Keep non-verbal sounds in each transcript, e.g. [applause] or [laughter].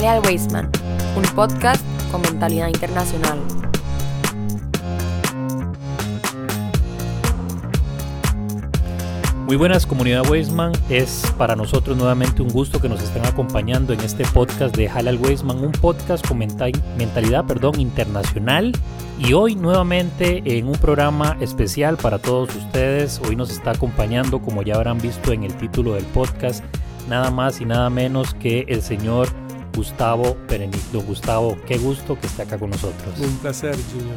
Jale al un podcast con mentalidad internacional. Muy buenas comunidad Weisman, es para nosotros nuevamente un gusto que nos estén acompañando en este podcast de Halal Weisman, un podcast con mentalidad perdón, internacional y hoy nuevamente en un programa especial para todos ustedes. Hoy nos está acompañando, como ya habrán visto en el título del podcast, nada más y nada menos que el señor Gustavo Perenito. Gustavo, qué gusto que esté acá con nosotros. Un placer, Junior.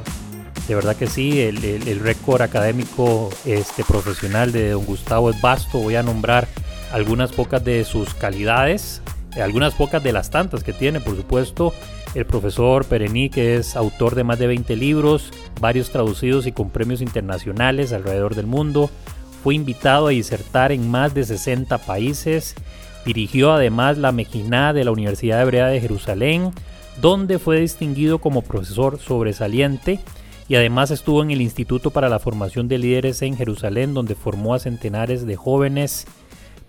De verdad que sí, el, récord académico este, profesional de don Gustavo es vasto. Voy a nombrar algunas pocas de sus calidades, algunas pocas de las tantas que tiene, por supuesto. El profesor Perení, que es autor de más de 20 libros, varios traducidos y con premios internacionales alrededor del mundo. Fue invitado a disertar en más de 60 países Dirigió además la Mejiná de la Universidad Hebrea de Jerusalén, donde fue distinguido como profesor sobresaliente y además estuvo en el Instituto para la Formación de Líderes en Jerusalén, donde formó a centenares de jóvenes,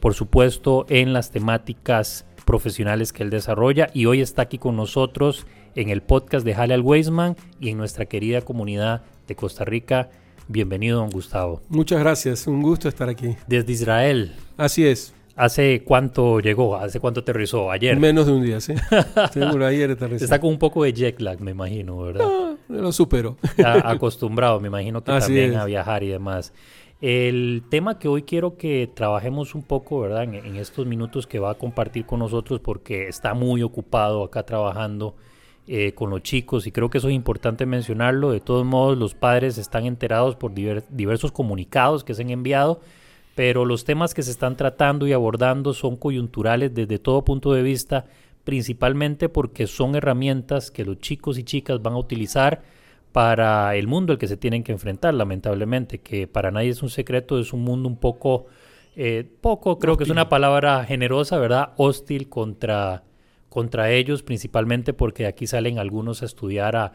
por supuesto, en las temáticas profesionales que él desarrolla y hoy está aquí con nosotros en el podcast de Halal Weisman y en nuestra querida comunidad de Costa Rica. Bienvenido, don Gustavo. Muchas gracias, un gusto estar aquí. Desde Israel. Así es. ¿Hace cuánto llegó? ¿Hace cuánto aterrizó? ¿Ayer? Menos de un día, sí. [laughs] Seguro, ayer aterrizó. Está con un poco de jet lag, me imagino, ¿verdad? No, lo supero. acostumbrado, me imagino que también a viajar y demás. El tema que hoy quiero que trabajemos un poco, ¿verdad? En, estos minutos que va a compartir con nosotros porque está muy ocupado acá trabajando eh, con los chicos y creo que eso es importante mencionarlo. De todos modos, los padres están enterados por diversos comunicados que se han enviado pero los temas que se están tratando y abordando son coyunturales desde todo punto de vista, principalmente porque son herramientas que los chicos y chicas van a utilizar para el mundo al que se tienen que enfrentar, lamentablemente, que para nadie es un secreto, es un mundo un poco, eh, poco, creo que es una palabra generosa, ¿verdad? Hostil contra, contra ellos, principalmente porque aquí salen algunos a estudiar a,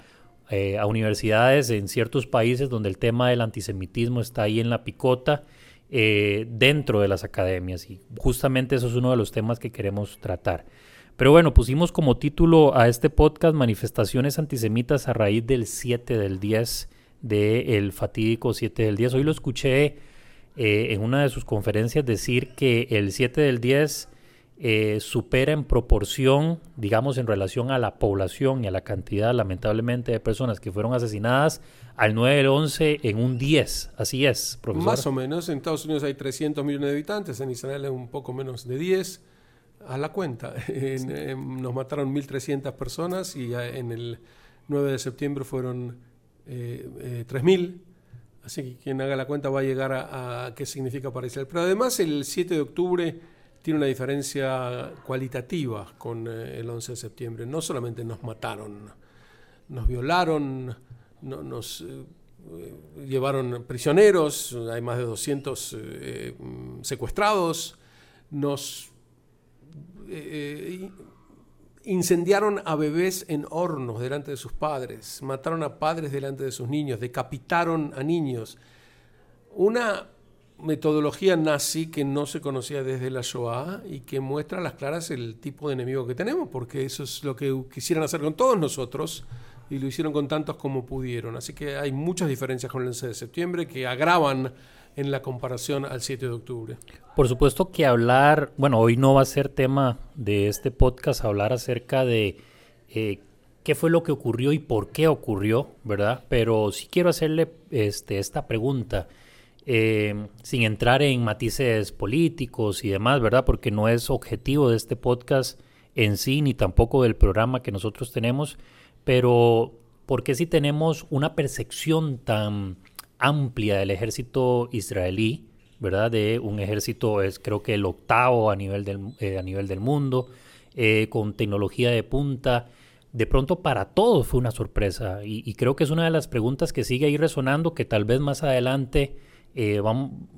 eh, a universidades en ciertos países donde el tema del antisemitismo está ahí en la picota eh, dentro de las academias y justamente eso es uno de los temas que queremos tratar. Pero bueno, pusimos como título a este podcast Manifestaciones antisemitas a raíz del 7 del 10, del fatídico 7 del 10. Hoy lo escuché eh, en una de sus conferencias decir que el 7 del 10 eh, supera en proporción, digamos, en relación a la población y a la cantidad, lamentablemente, de personas que fueron asesinadas al 9 del 11 en un 10. Así es, profesor. Más o menos. En Estados Unidos hay 300 millones de habitantes, en Israel es un poco menos de 10. A la cuenta. [laughs] nos mataron 1.300 personas y en el 9 de septiembre fueron eh, 3.000. Eh, Así que quien haga la cuenta va a llegar a, a qué significa para Israel. Pero además el 7 de octubre tiene una diferencia cualitativa con eh, el 11 de septiembre. No solamente nos mataron, nos violaron, nos eh, llevaron prisioneros, hay más de 200 eh, secuestrados, nos incendiaron a bebés en hornos delante de sus padres, mataron a padres delante de sus niños, decapitaron a niños. Una metodología nazi que no se conocía desde la Shoah y que muestra a las claras el tipo de enemigo que tenemos, porque eso es lo que quisieran hacer con todos nosotros y lo hicieron con tantos como pudieron. Así que hay muchas diferencias con el 11 de septiembre que agravan en la comparación al 7 de octubre. Por supuesto que hablar, bueno, hoy no va a ser tema de este podcast hablar acerca de eh, qué fue lo que ocurrió y por qué ocurrió, ¿verdad? Pero sí quiero hacerle este, esta pregunta. Eh, sin entrar en matices políticos y demás, ¿verdad? Porque no es objetivo de este podcast en sí, ni tampoco del programa que nosotros tenemos, pero ¿por qué si tenemos una percepción tan amplia del ejército israelí, ¿verdad? De un ejército, es creo que el octavo a nivel del, eh, a nivel del mundo, eh, con tecnología de punta. De pronto para todos fue una sorpresa y, y, creo que es una de las preguntas que sigue ahí resonando, que tal vez más adelante eh,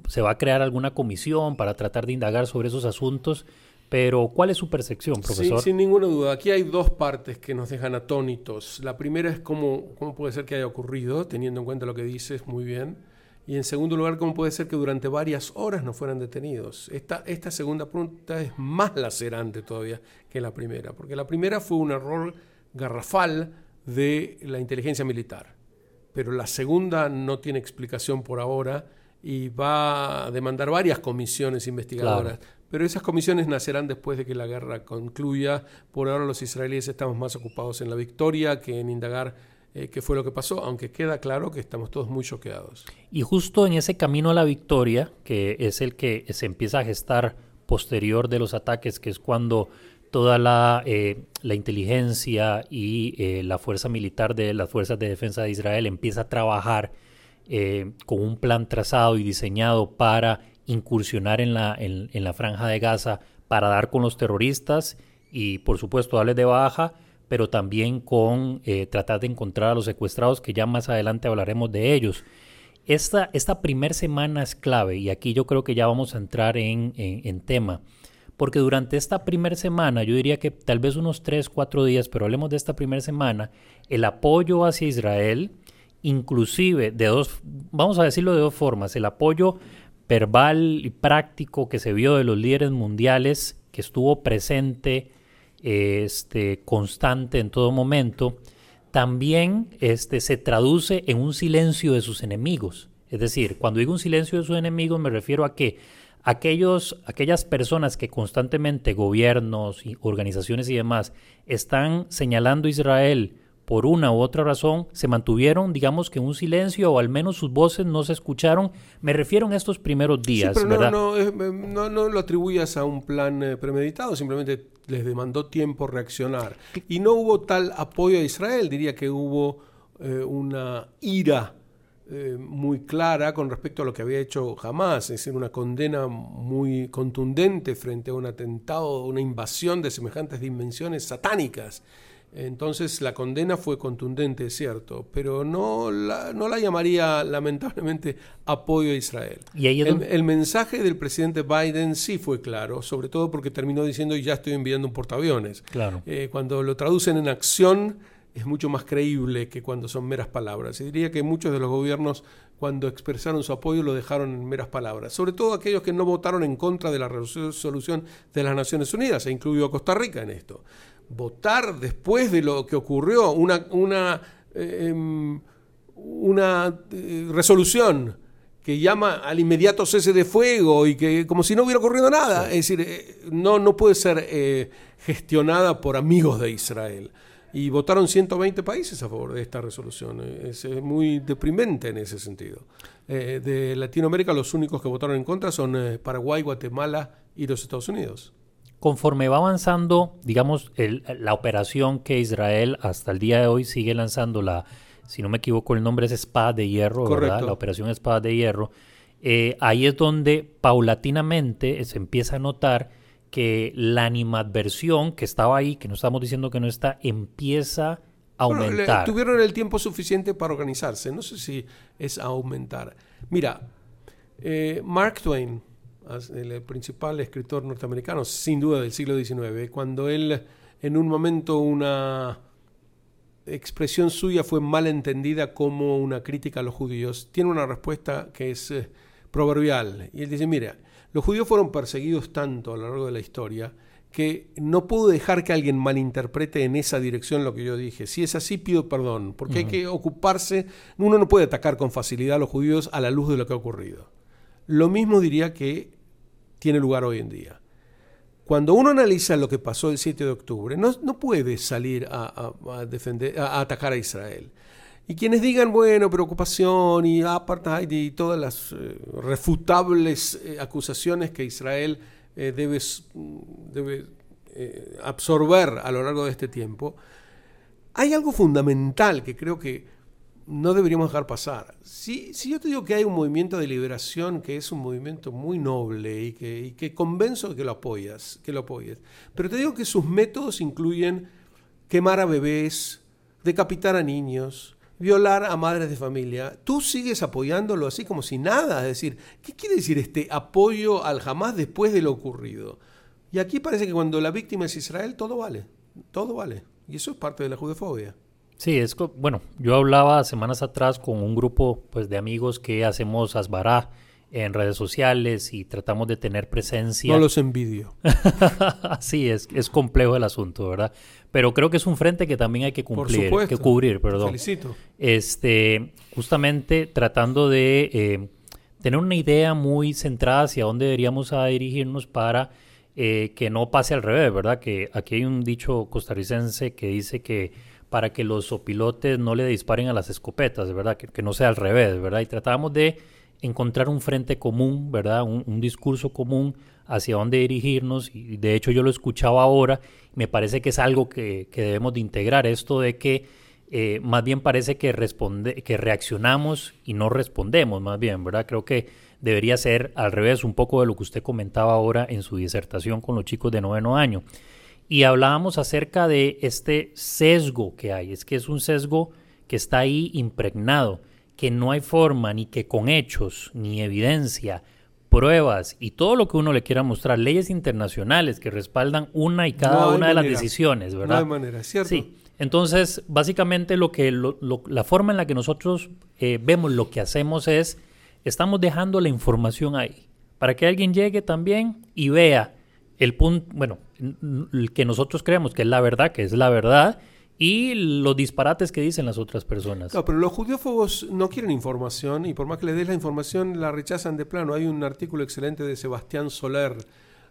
se va a crear alguna comisión para tratar de indagar sobre esos asuntos. Pero, ¿cuál es su percepción, profesor? Sí, sin ninguna duda. Aquí hay dos partes que nos dejan atónitos. La primera es cómo, cómo puede ser que haya ocurrido, teniendo en cuenta lo que dices muy bien. Y en segundo lugar, ¿cómo puede ser que durante varias horas no fueran detenidos? Esta, esta segunda pregunta es más lacerante todavía que la primera, porque la primera fue un error garrafal de la inteligencia militar, pero la segunda no tiene explicación por ahora y va a demandar varias comisiones investigadoras. Pero esas comisiones nacerán después de que la guerra concluya. Por ahora los israelíes estamos más ocupados en la victoria que en indagar eh, qué fue lo que pasó, aunque queda claro que estamos todos muy choqueados. Y justo en ese camino a la victoria, que es el que se empieza a gestar posterior de los ataques, que es cuando toda la, eh, la inteligencia y eh, la fuerza militar de las fuerzas de defensa de Israel empieza a trabajar con un plan trazado y diseñado para incursionar en la, en la franja de Gaza, para dar con los terroristas y por supuesto darles de baja pero también con eh, tratar de encontrar a los secuestrados, que ya más adelante hablaremos de ellos. Esta, esta primera semana es clave y aquí yo creo que ya vamos a entrar en, en, tema, porque durante esta primera semana, yo diría que tal vez unos 3, 4 días, pero hablemos de esta primera semana, el apoyo hacia Israel, inclusive de dos, vamos a decirlo de dos formas, el apoyo verbal y práctico que se vio de los líderes mundiales, que estuvo presente este, constante en todo momento, también este, se traduce en un silencio de sus enemigos. Es decir, cuando digo un silencio de sus enemigos me refiero a que aquellos, aquellas personas que constantemente gobiernos, y organizaciones y demás están señalando a Israel por una u otra razón, se mantuvieron, digamos que en un silencio o al menos sus voces no se escucharon. Me refiero en estos primeros días, pero ¿verdad? No, no, no, lo atribuyas a un plan eh, premeditado, simplemente les demandó tiempo reaccionar. Y no hubo tal apoyo a Israel, diría que hubo eh, una ira eh, muy clara con respecto a lo que había hecho jamás, es decir, una condena muy contundente frente a un atentado, una invasión de semejantes dimensiones satánicas. Entonces la condena fue contundente, es cierto, pero no la, no la llamaría lamentablemente apoyo a Israel. ¿Y el, mensaje del presidente Biden sí fue claro, sobre todo porque terminó diciendo ya estoy enviando un portaaviones. Claro. Eh, cuando lo traducen en acción es mucho más creíble que cuando son meras palabras. Y diría que muchos de los gobiernos cuando expresaron su apoyo lo dejaron en meras palabras, sobre todo aquellos que no votaron en contra de la resolución de las Naciones Unidas, e incluyó a Costa Rica en esto votar después de lo que ocurrió, una, una, eh, em, una eh, resolución que llama al inmediato cese de fuego y que como si no hubiera ocurrido nada. Es decir, eh, no, no puede ser gestionada por amigos de Israel. Y votaron 120 países a favor de esta resolución. Es, muy deprimente en ese sentido. de Latinoamérica los únicos que votaron en contra son Paraguay, Guatemala y los Estados Unidos conforme va avanzando, digamos, la operación que Israel hasta el día de hoy sigue lanzando, la, si no me equivoco, el nombre es Espada de Hierro, ¿verdad? La operación Espada de Hierro. Eh, ahí es donde paulatinamente se empieza a notar que la animadversión que estaba ahí, que no estamos diciendo que no está, empieza a aumentar. tuvieron el tiempo suficiente para organizarse, no sé si es aumentar. Mira, eh, Mark Twain, el principal escritor norteamericano, sin duda del siglo XIX, cuando él en un momento una expresión suya fue mal entendida como una crítica a los judíos, tiene una respuesta que es eh, proverbial. Y él dice, mira, los judíos fueron perseguidos tanto a lo largo de la historia que no puedo dejar que alguien malinterprete en esa dirección lo que yo dije. Si es así, pido perdón, porque hay que ocuparse, uno no puede atacar con facilidad a los judíos a la luz de lo que ha ocurrido. Lo mismo diría que tiene lugar hoy en día. Cuando uno analiza lo que pasó el 7 de octubre, no, puede salir a, defender, a, atacar a Israel. Y quienes digan, bueno, preocupación y apartheid y todas las eh, refutables eh, acusaciones que Israel eh, debe, debe absorber a lo largo de este tiempo, hay algo fundamental que creo que no deberíamos dejar pasar. Si, si yo te digo que hay un movimiento de liberación que es un movimiento muy noble y que, y que convenzo que lo apoyas, que lo apoyes, pero te digo que sus métodos incluyen quemar a bebés, decapitar a niños, violar a madres de familia, tú sigues apoyándolo así como si nada. Es decir, ¿qué quiere decir este apoyo al jamás después de lo ocurrido? Y aquí parece que cuando la víctima es Israel, todo vale, todo vale. Y eso es parte de la judefobia. Sí, es bueno, yo hablaba semanas atrás con un grupo pues de amigos que hacemos asbará en redes sociales y tratamos de tener presencia. No los envidio. [laughs] sí, es, es complejo el asunto, ¿verdad? Pero creo que es un frente que también hay que cumplir, que cubrir, perdón. Felicito. Este, justamente tratando de eh, tener una idea muy centrada hacia dónde deberíamos dirigirnos para eh, que no pase al revés, ¿verdad? Que aquí hay un dicho costarricense que dice que para que los opilotes no le disparen a las escopetas, ¿verdad? Que, que no sea al revés, ¿verdad? Y tratamos de encontrar un frente común, ¿verdad? Un, discurso común hacia dónde dirigirnos. Y de hecho yo lo escuchaba ahora, me parece que es algo que, debemos de integrar, esto de que eh, más bien parece que, responde, que reaccionamos y no respondemos, más bien, ¿verdad? Creo que debería ser al revés un poco de lo que usted comentaba ahora en su disertación con los chicos de noveno año. Y hablábamos acerca de este sesgo que hay, es que es un sesgo que está ahí impregnado que no hay forma ni que con hechos, ni evidencia, pruebas y todo lo que uno le quiera mostrar, leyes internacionales que respaldan una y cada una de las decisiones, ¿verdad? No hay manera, ¿cierto? Sí. Entonces, básicamente lo que la forma en la que nosotros eh, vemos lo que hacemos es estamos dejando la información ahí para que alguien llegue también y vea el punto, bueno, el que nosotros creemos que es la verdad, que es la verdad, y los disparates que dicen las otras personas. No, pero los judiófobos no quieren información y por más que les des la información la rechazan de plano. Hay un artículo excelente de Sebastián Soler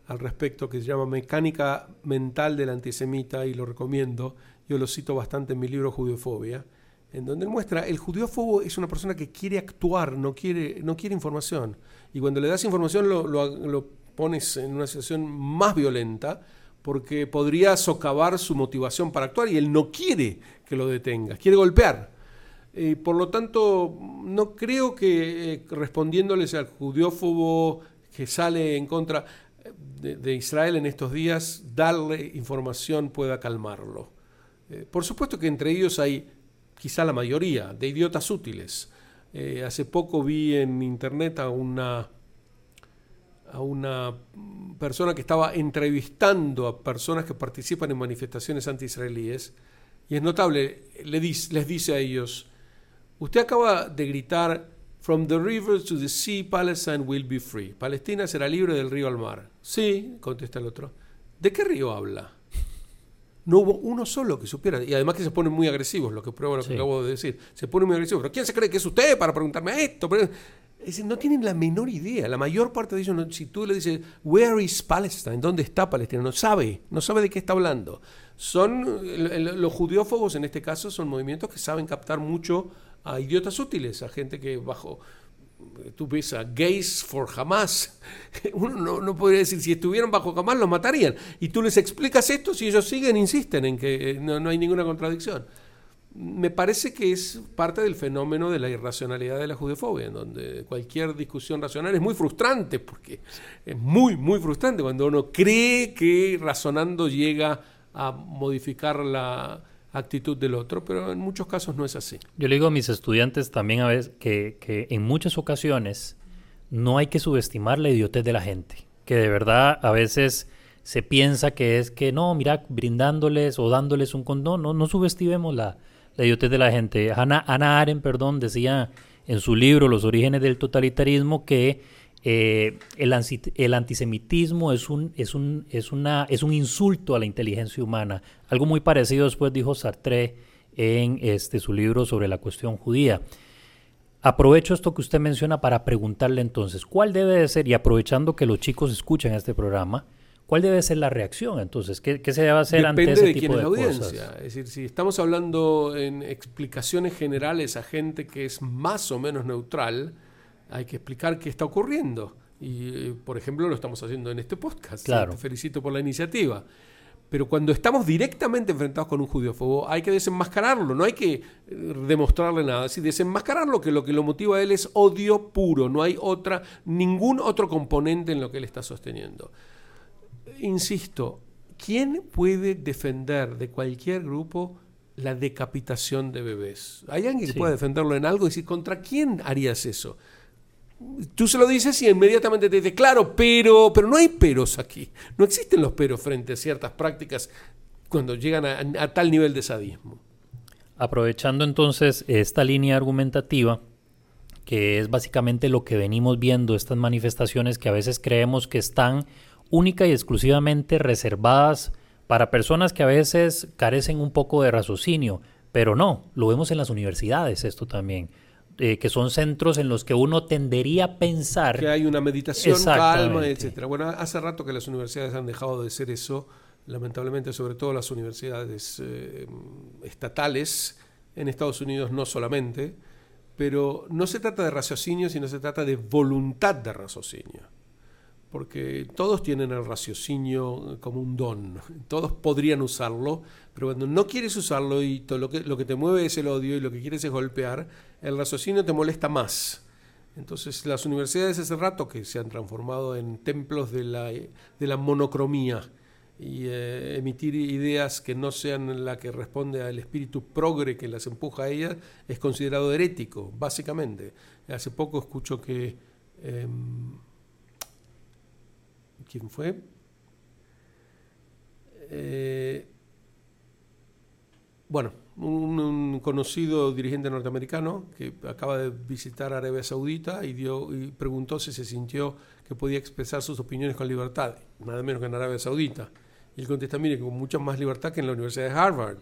al respecto que se llama Mecánica Mental del Antisemita y lo recomiendo. Yo lo cito bastante en mi libro Judiofobia, en donde muestra el judiófobo es una persona que quiere actuar, no quiere, no quiere información. Y cuando le das información lo, lo pones en una situación más violenta porque podría socavar su motivación para actuar y él no quiere que lo detenga, quiere golpear. Eh, por lo tanto, no creo que eh, respondiéndoles al judiófobo que sale en contra eh, de, Israel en estos días, darle información pueda calmarlo. por supuesto que entre ellos hay quizá la mayoría de idiotas útiles. hace poco vi en internet a una a una persona que estaba entrevistando a personas que participan en manifestaciones anti-israelíes, y es notable, le les dice a ellos, usted acaba de gritar, From the river to the sea, Palestine will be free. Palestina será libre del río al mar. Sí, contesta el otro. ¿De qué río habla? No hubo uno solo que supiera. Y además que se ponen muy agresivos, lo que prueba lo que acabo de decir. Se ponen muy agresivos. ¿Pero quién se cree que es usted para preguntarme esto? No tienen la menor idea. La mayor parte de ellos, si tú le dices, Where is Palestine? ¿Dónde está Palestina? No sabe, no sabe de qué está hablando. Son, los judiófobos en este caso son movimientos que saben captar mucho a idiotas útiles, a gente que bajo, tú ves a gays for Hamas, [laughs] uno no, no, podría decir, si estuvieran bajo Hamas los matarían. Y tú les explicas esto, si ellos siguen, insisten en que no, no hay ninguna contradicción me parece que es parte del fenómeno de la irracionalidad de la judeofobia, en donde cualquier discusión racional es muy frustrante, porque es muy, muy frustrante cuando uno cree que razonando llega a modificar la actitud del otro, pero en muchos casos no es así. Yo le digo a mis estudiantes también a veces que, que en muchas ocasiones no hay que subestimar la idiotez de la gente, que de verdad a veces se piensa que es que no, mira, brindándoles o dándoles un condón, no, no subestimemos la, la idiotez de la gente. Ana, Ana Arendt, perdón, decía en su libro Los orígenes del totalitarismo que eh, el, el, antisemitismo es un, es, un, es, una, es un insulto a la inteligencia humana. Algo muy parecido después dijo Sartre en este, su libro sobre la cuestión judía. Aprovecho esto que usted menciona para preguntarle entonces, ¿cuál debe de ser, y aprovechando que los chicos escuchan este programa, ¿Cuál debe ser la reacción entonces? ¿Qué, se debe hacer ante ese de tipo de la audiencia. Es decir, si estamos hablando en explicaciones generales a gente que es más o menos neutral, hay que explicar qué está ocurriendo. Y, por ejemplo, lo estamos haciendo en este podcast. Claro. Te felicito por la iniciativa. Pero cuando estamos directamente enfrentados con un judiófobo, hay que desenmascararlo, no hay que eh, demostrarle nada. Es decir, desenmascararlo, que lo que lo motiva a él es odio puro, no hay otra, ningún otro componente en lo que él está sosteniendo insisto, ¿quién puede defender de cualquier grupo la decapitación de bebés? ¿Hay alguien que pueda defenderlo en algo y decir, ¿contra quién harías eso? Tú se lo dices y inmediatamente te dice, claro, pero, pero no hay peros aquí. No existen los peros frente a ciertas prácticas cuando llegan a, tal nivel de sadismo. aprovechando entonces esta línea argumentativa, que es básicamente lo que venimos viendo, estas manifestaciones que a veces creemos que están única y exclusivamente reservadas para personas que a veces carecen un poco de raciocinio, pero no, lo vemos en las universidades esto también. Eh, que son centros en los que uno tendería a pensar que hay una meditación, calma, etcétera. Bueno, hace rato que las universidades han dejado de ser eso, lamentablemente, sobre todo las universidades eh, estatales en Estados Unidos, no solamente, pero no se trata de raciocinio, sino se trata de voluntad de raciocinio porque todos tienen el raciocinio como un don, todos podrían usarlo, pero cuando no quieres usarlo y todo lo, que, te mueve es el odio y lo que quieres es golpear, el raciocinio te molesta más. Entonces las universidades hace rato que se han transformado en templos de la, de la monocromía y eh, emitir ideas que no sean la que responde al espíritu progre que las empuja a ellas es considerado herético, básicamente. Hace poco escucho que... Em, ¿Quién fue? Eh, bueno, un, conocido dirigente norteamericano que acaba de visitar Arabia Saudita y, dio, y preguntó si se sintió que podía expresar sus opiniones con libertad, nada menos que en Arabia Saudita. Y él contesta, mire, con mucha más libertad que en la Universidad de Harvard,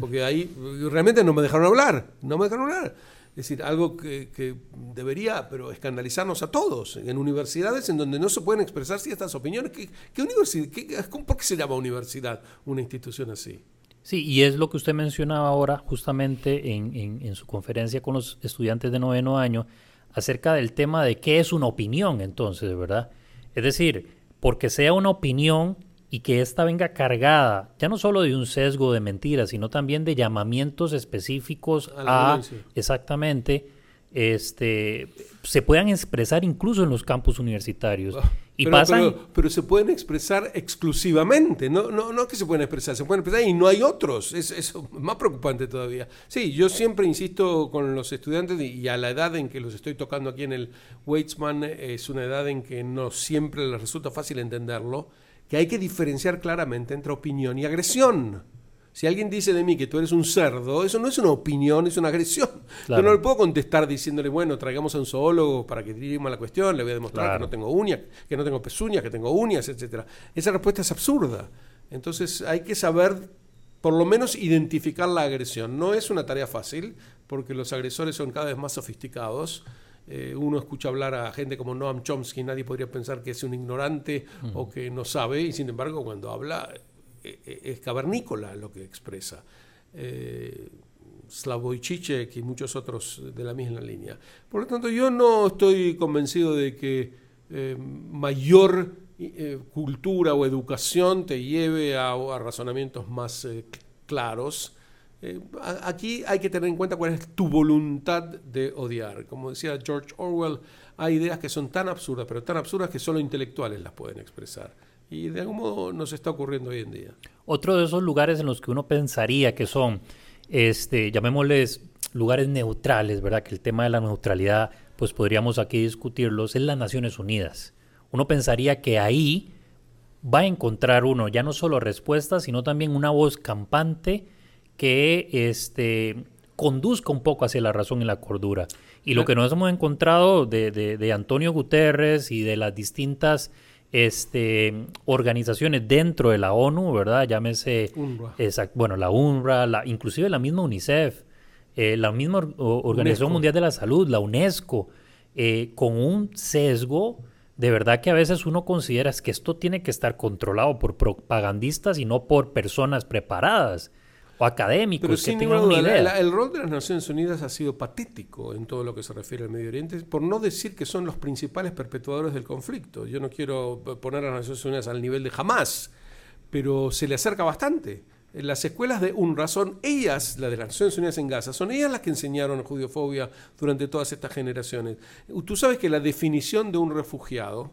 porque ahí realmente no me dejaron hablar, no me dejaron hablar. Es decir, algo que, debería pero escandalizarnos a todos, en universidades en donde no se pueden expresar ciertas opiniones. ¿Qué, qué universidad, ¿Por qué se llama universidad una institución así? Sí, y es lo que usted mencionaba ahora justamente en, en, su conferencia con los estudiantes de noveno año acerca del tema de qué es una opinión entonces, ¿verdad? Es decir, porque sea una opinión y que ésta venga cargada ya no solo de un sesgo de mentiras, sino también de llamamientos específicos a, exactamente este se puedan expresar incluso en los campus universitarios. Ah, y pero, pasan, pero, se pueden expresar exclusivamente, no, no, no que se pueden expresar, se pueden expresar y no hay otros. Es, es más preocupante todavía. Sí, yo siempre insisto con los estudiantes y a la edad en que los estoy tocando aquí en el Weitzman es una edad en que no siempre les resulta fácil entenderlo que hay que diferenciar claramente entre opinión y agresión. Si alguien dice de mí que tú eres un cerdo, eso no es una opinión, es una agresión. Yo no le puedo contestar diciéndole, bueno, traigamos a un zoólogo para que dirima la cuestión, le voy a demostrar que no tengo uñas, que no tengo pezuñas, que tengo uñas, etc. Esa respuesta es absurda. Entonces hay que saber, por lo menos, identificar la agresión. No es una tarea fácil, porque los agresores son cada vez más sofisticados. Eh, uno escucha hablar a gente como Noam Chomsky, nadie podría pensar que es un ignorante o que no sabe, y sin embargo cuando habla eh, eh, es cavernícola lo que expresa. Slavoj Žižek y muchos otros de la misma línea. Por lo tanto, yo no estoy convencido de que mayor cultura o educación te lleve a, a razonamientos más claros eh, aquí hay que tener en cuenta cuál es tu voluntad de odiar. Como decía George Orwell, hay ideas que son tan absurdas, pero tan absurdas que solo intelectuales las pueden expresar. Y de algún modo nos está ocurriendo hoy en día. Otro de esos lugares en los que uno pensaría que son, este, llamémosles lugares neutrales, ¿verdad? Que el tema de la neutralidad, pues podríamos aquí discutirlos, es las Naciones Unidas. Uno pensaría que ahí va a encontrar uno ya no solo respuestas, sino también una voz campante que este, conduzca un poco hacia la razón y la cordura. Y lo que nos hemos encontrado de, Antonio Guterres y de las distintas este, organizaciones dentro de la ONU, ¿verdad? Llámese, bueno, la UNRWA, la, inclusive la misma UNICEF, eh, la misma Organización Mundial de la Salud, la UNESCO, eh, con un sesgo de verdad que a veces uno considera que esto tiene que estar controlado por propagandistas y no por personas preparadas o académicos que tengan una idea. el rol de las Naciones Unidas ha sido patético en todo lo que se refiere al Medio Oriente, por no decir que son los principales perpetuadores del conflicto. Yo no quiero poner a las Naciones Unidas al nivel de jamás, pero se le acerca bastante. Las escuelas de UNRWA son ellas, las de las Naciones Unidas en Gaza, son ellas las que enseñaron judiofobia durante todas estas generaciones. Tú sabes que la definición de un refugiado,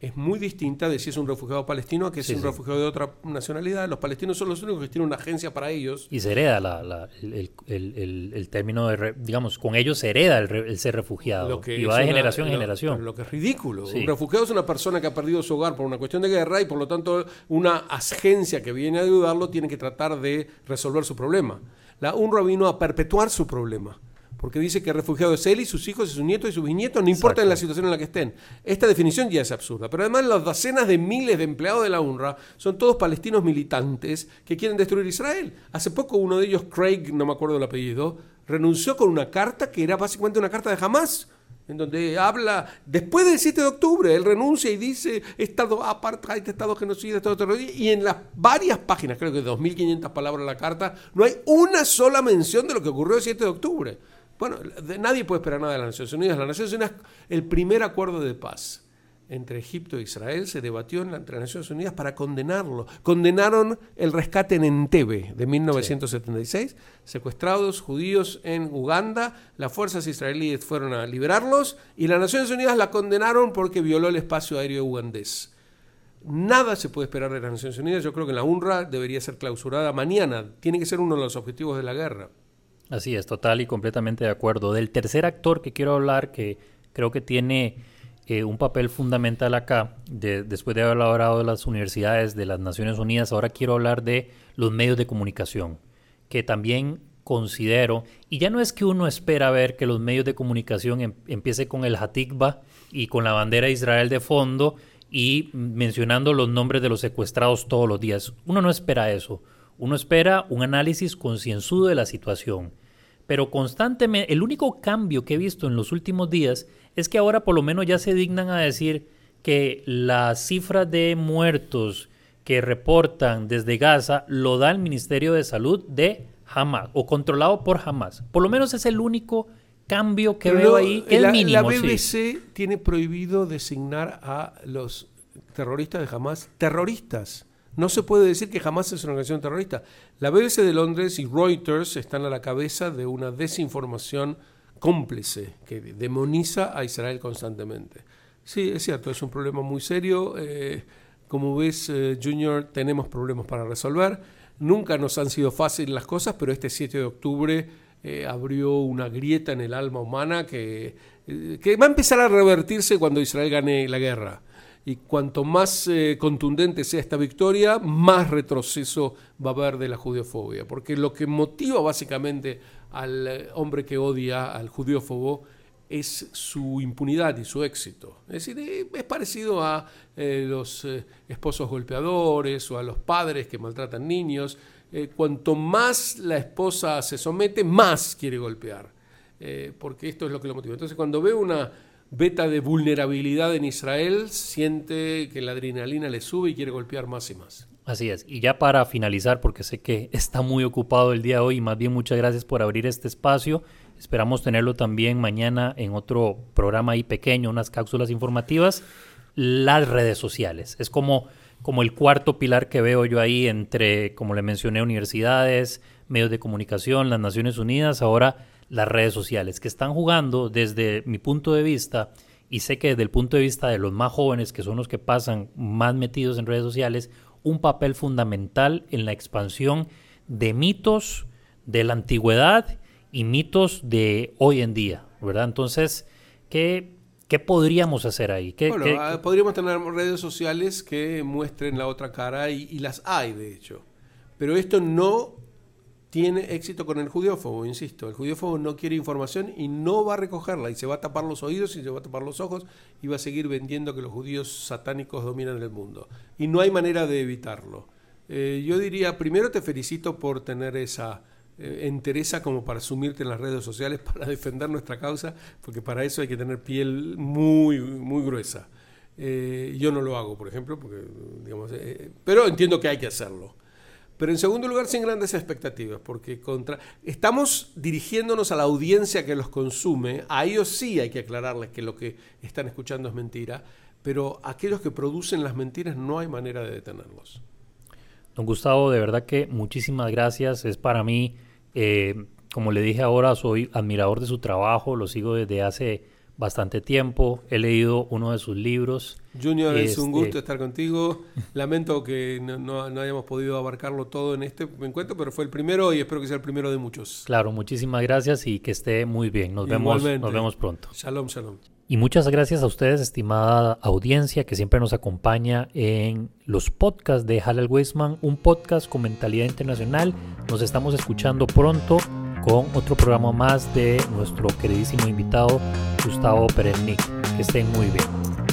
es muy distinta de si es un refugiado palestino a que es un refugiado de otra nacionalidad. Los palestinos son los únicos que tienen una agencia para ellos. Y se hereda la, el, término de, digamos, con ellos se hereda el, ser refugiado. y va de generación en generación. Lo que es ridículo. Un refugiado es una persona que ha perdido su hogar por una cuestión de guerra y por lo tanto una agencia que viene a ayudarlo tiene que tratar de resolver su problema. La UNRWA vino a perpetuar su problema porque dice que refugiado es él y sus hijos y sus nietos y sus bisnietos, no importa en la situación en la que estén. Esta definición ya es absurda. Pero además las docenas de miles de empleados de la UNRWA son todos palestinos militantes que quieren destruir Israel. Hace poco uno de ellos, Craig, no me acuerdo el apellido, renunció con una carta que era básicamente una carta de Hamas en donde habla, después del 7 de octubre, él renuncia y dice Estado apartheid, Estado genocida, Estado terrorista, y en las varias páginas, creo que 2.500 palabras la carta, no hay una sola mención de lo que ocurrió el 7 de octubre. Bueno, nadie puede esperar nada de las Naciones Unidas. Las Naciones Unidas, el primer acuerdo de paz entre Egipto e Israel se debatió entre las Naciones Unidas para condenarlo. Condenaron el rescate en Entebbe de 1976, secuestrados judíos en Uganda, las fuerzas israelíes fueron a liberarlos y las Naciones Unidas la condenaron porque violó el espacio aéreo ugandés. Nada se puede esperar de las Naciones Unidas. Yo creo que la UNRWA debería ser clausurada mañana. Tiene que ser uno de los objetivos de la guerra. Así es, total y completamente de acuerdo. Del tercer actor que quiero hablar, que creo que tiene eh, un papel fundamental acá, después de haber hablado de las universidades de las Naciones Unidas, ahora quiero hablar de los medios de comunicación, que también considero, y ya no es que uno espera ver que los medios de comunicación em, empiece con el Hatikva y con la bandera de Israel de fondo y mencionando los nombres de los secuestrados todos los días. Uno no espera eso. Uno espera un análisis concienzudo de la situación. Pero constantemente, el único cambio que he visto en los últimos días es que ahora por lo menos ya se dignan a decir que la cifra de muertos que reportan desde Gaza lo da el Ministerio de Salud de Hamas o controlado por Hamas. Por lo menos es el único cambio que veo ahí, que la, mínimo. La BBC tiene prohibido designar a los terroristas de Hamas terroristas. No se puede decir que jamás es una organización terrorista. La BBC de Londres y Reuters están a la cabeza de una desinformación cómplice que demoniza a Israel constantemente. Sí, es cierto, es un problema muy serio. Eh, como ves, eh, Junior, tenemos problemas para resolver. Nunca nos han sido fáciles las cosas, pero este 7 de octubre eh, abrió una grieta en el alma humana que, que va a empezar a revertirse cuando Israel gane la guerra y cuanto más eh, contundente sea esta victoria, más retroceso va a haber de la judiofobia, porque lo que motiva básicamente al eh, hombre que odia al judiófobo es su impunidad y su éxito. Es decir, eh, es parecido a los esposos golpeadores o a los padres que maltratan niños. cuanto más la esposa se somete, más quiere golpear, porque esto es lo que lo motiva. Entonces, cuando veo una beta de vulnerabilidad en Israel siente que la adrenalina le sube y quiere golpear más y más. Así es. Y ya para finalizar, porque sé que [laughs] está muy ocupado el día de hoy, y más bien muchas gracias por abrir este espacio. Esperamos tenerlo también mañana en otro programa ahí pequeño, unas cápsulas informativas. Las redes sociales. Es como, como el cuarto pilar que veo yo ahí entre, como le mencioné, universidades, medios de comunicación, las Naciones Unidas. Ahora las redes sociales, que están jugando desde mi punto de vista, y sé que desde el punto de vista de los más jóvenes, que son los que pasan más metidos en redes sociales, un papel fundamental en la expansión de mitos de la antigüedad y mitos de hoy en día, ¿verdad? Entonces, ¿qué, qué podríamos hacer ahí? ¿Qué, bueno, ah, podríamos tener redes sociales que muestren la otra cara y, y las hay, de hecho. Pero esto no tiene éxito con el judiófobo, insisto. El judiófobo no quiere información y no va a recogerla y se va a tapar los oídos y se va a tapar los ojos y va a seguir vendiendo que los judíos satánicos dominan el mundo. Y no hay manera de evitarlo. Eh, yo diría, primero te felicito por tener esa eh, entereza como para sumirte en las redes sociales [laughs] para defender nuestra causa, porque para eso hay que tener piel muy, muy gruesa. Eh, yo no lo hago, por ejemplo, porque, digamos, pero entiendo que hay que hacerlo. Pero en segundo lugar, sin grandes expectativas, porque contra... estamos dirigiéndonos a la audiencia que los consume. A ellos sí hay que aclararles que lo que están escuchando es mentira, pero aquellos que producen las mentiras no hay manera de detenerlos. Don Gustavo, de verdad que muchísimas gracias. Es para mí, eh, como le dije ahora, soy admirador de su trabajo, lo sigo desde hace bastante tiempo. He leído uno de sus libros. Junior, es un gusto este, estar contigo. [laughs] Lamento que no, hayamos podido abarcarlo todo en este encuentro, pero fue el primero y espero que sea el primero de muchos. Claro, muchísimas gracias y que esté muy bien. Nos, vemos, nos vemos pronto. Shalom, shalom. Y muchas gracias a ustedes, estimada audiencia, que siempre nos acompaña en los podcasts de Halal Weisman, un podcast con mentalidad internacional. Nos estamos escuchando pronto con otro programa más de nuestro queridísimo invitado Gustavo Perelnik. Que estén muy bien.